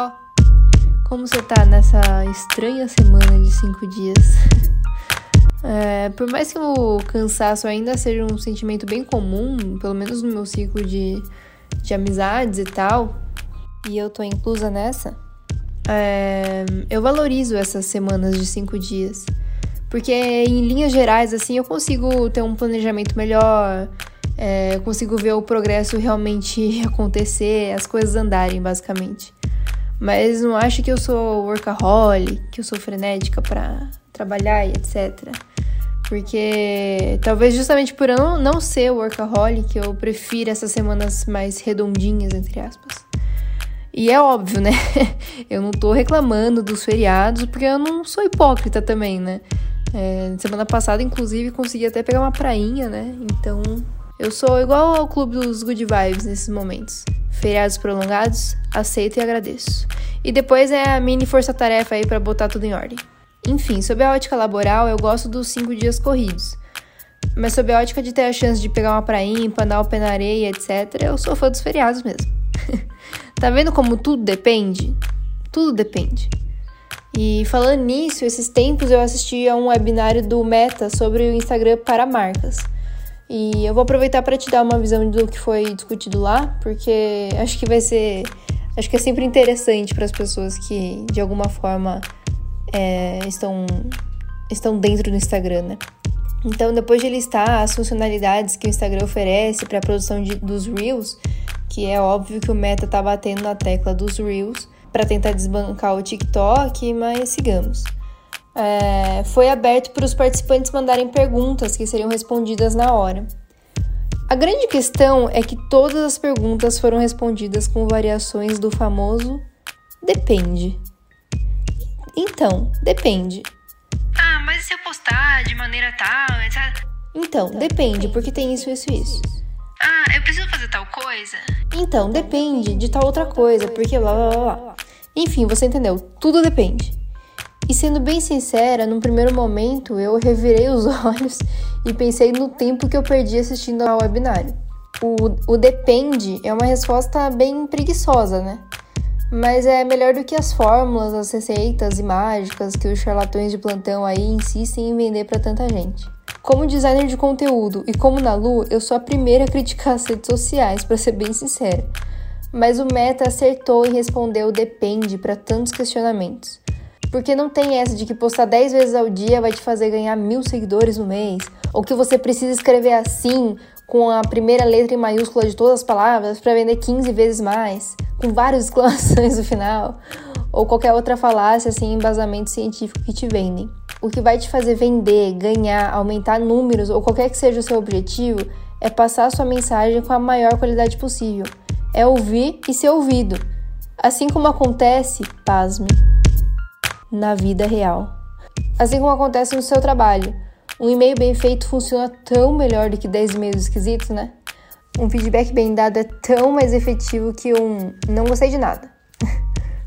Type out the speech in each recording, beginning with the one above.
Ó, como você tá nessa estranha semana de cinco dias? É, por mais que o cansaço ainda seja um sentimento bem comum, pelo menos no meu ciclo de, de amizades e tal, e eu tô inclusa nessa, é, eu valorizo essas semanas de cinco dias. Porque em linhas gerais, assim, eu consigo ter um planejamento melhor, é, consigo ver o progresso realmente acontecer, as coisas andarem, basicamente. Mas não acho que eu sou workaholic, que eu sou frenética para trabalhar e etc. Porque talvez justamente por eu não, não ser workaholic, eu prefiro essas semanas mais redondinhas, entre aspas. E é óbvio, né? Eu não tô reclamando dos feriados, porque eu não sou hipócrita também, né? É, semana passada, inclusive, consegui até pegar uma prainha, né? Então, eu sou igual ao clube dos good vibes nesses momentos. Feriados prolongados, aceito e agradeço. E depois é a mini força-tarefa aí para botar tudo em ordem. Enfim, sob a ótica laboral, eu gosto dos cinco dias corridos. Mas sob a ótica de ter a chance de pegar uma prainha, empanar o pé na areia, etc., eu sou fã dos feriados mesmo. tá vendo como tudo depende? Tudo depende. E falando nisso, esses tempos eu assisti a um webinário do Meta sobre o Instagram para marcas. E eu vou aproveitar para te dar uma visão do que foi discutido lá, porque acho que vai ser. Acho que é sempre interessante para as pessoas que de alguma forma é, estão, estão dentro do Instagram, né? Então, depois de listar as funcionalidades que o Instagram oferece para a produção de, dos Reels, que é óbvio que o Meta tá batendo na tecla dos Reels para tentar desbancar o TikTok, mas sigamos é, foi aberto para os participantes mandarem perguntas que seriam respondidas na hora. A grande questão é que todas as perguntas foram respondidas com variações do famoso depende. Então, depende. Ah, mas e se eu postar de maneira tal, etc? Então, depende, porque tem isso, isso e isso. Ah, eu preciso fazer tal coisa? Então, depende de tal outra coisa, porque blá blá blá blá. Enfim, você entendeu? Tudo depende. E sendo bem sincera, num primeiro momento eu revirei os olhos e pensei no tempo que eu perdi assistindo ao webinário. O, o depende é uma resposta bem preguiçosa, né? Mas é melhor do que as fórmulas, as receitas e mágicas que os charlatões de plantão aí insistem em vender para tanta gente. Como designer de conteúdo e como na Lu, eu sou a primeira a criticar as redes sociais, para ser bem sincera. Mas o Meta acertou e respondeu depende para tantos questionamentos. Porque não tem essa de que postar 10 vezes ao dia vai te fazer ganhar mil seguidores no mês, ou que você precisa escrever assim, com a primeira letra em maiúscula de todas as palavras, para vender 15 vezes mais, com várias exclamações no final, ou qualquer outra falácia sem assim, embasamento científico que te vendem. O que vai te fazer vender, ganhar, aumentar números ou qualquer que seja o seu objetivo é passar a sua mensagem com a maior qualidade possível. É ouvir e ser ouvido. Assim como acontece, pasme, na vida real. Assim como acontece no seu trabalho. Um e-mail bem feito funciona tão melhor do que 10 e-mails esquisitos, né? Um feedback bem dado é tão mais efetivo que um não gostei de nada.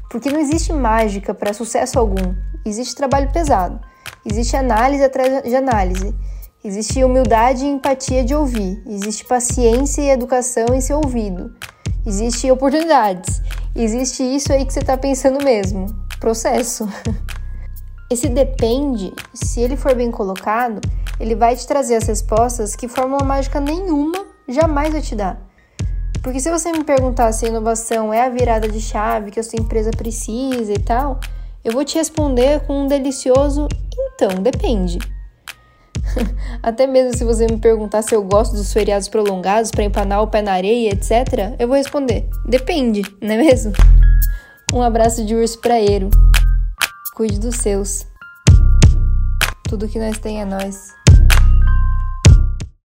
Porque não existe mágica para sucesso algum. Existe trabalho pesado. Existe análise atrás de análise. Existe humildade e empatia de ouvir. Existe paciência e educação em ser ouvido. Existe oportunidades. Existe isso aí que você está pensando mesmo processo. Esse depende, se ele for bem colocado, ele vai te trazer as respostas que fórmula mágica nenhuma jamais vai te dar. Porque se você me perguntar se a inovação é a virada de chave que a sua empresa precisa e tal, eu vou te responder com um delicioso então, depende. Até mesmo se você me perguntar se eu gosto dos feriados prolongados para empanar o pé na areia, etc., eu vou responder: depende, não é mesmo? Um abraço de urso praeiro. Cuide dos seus. Tudo que nós tem é nós.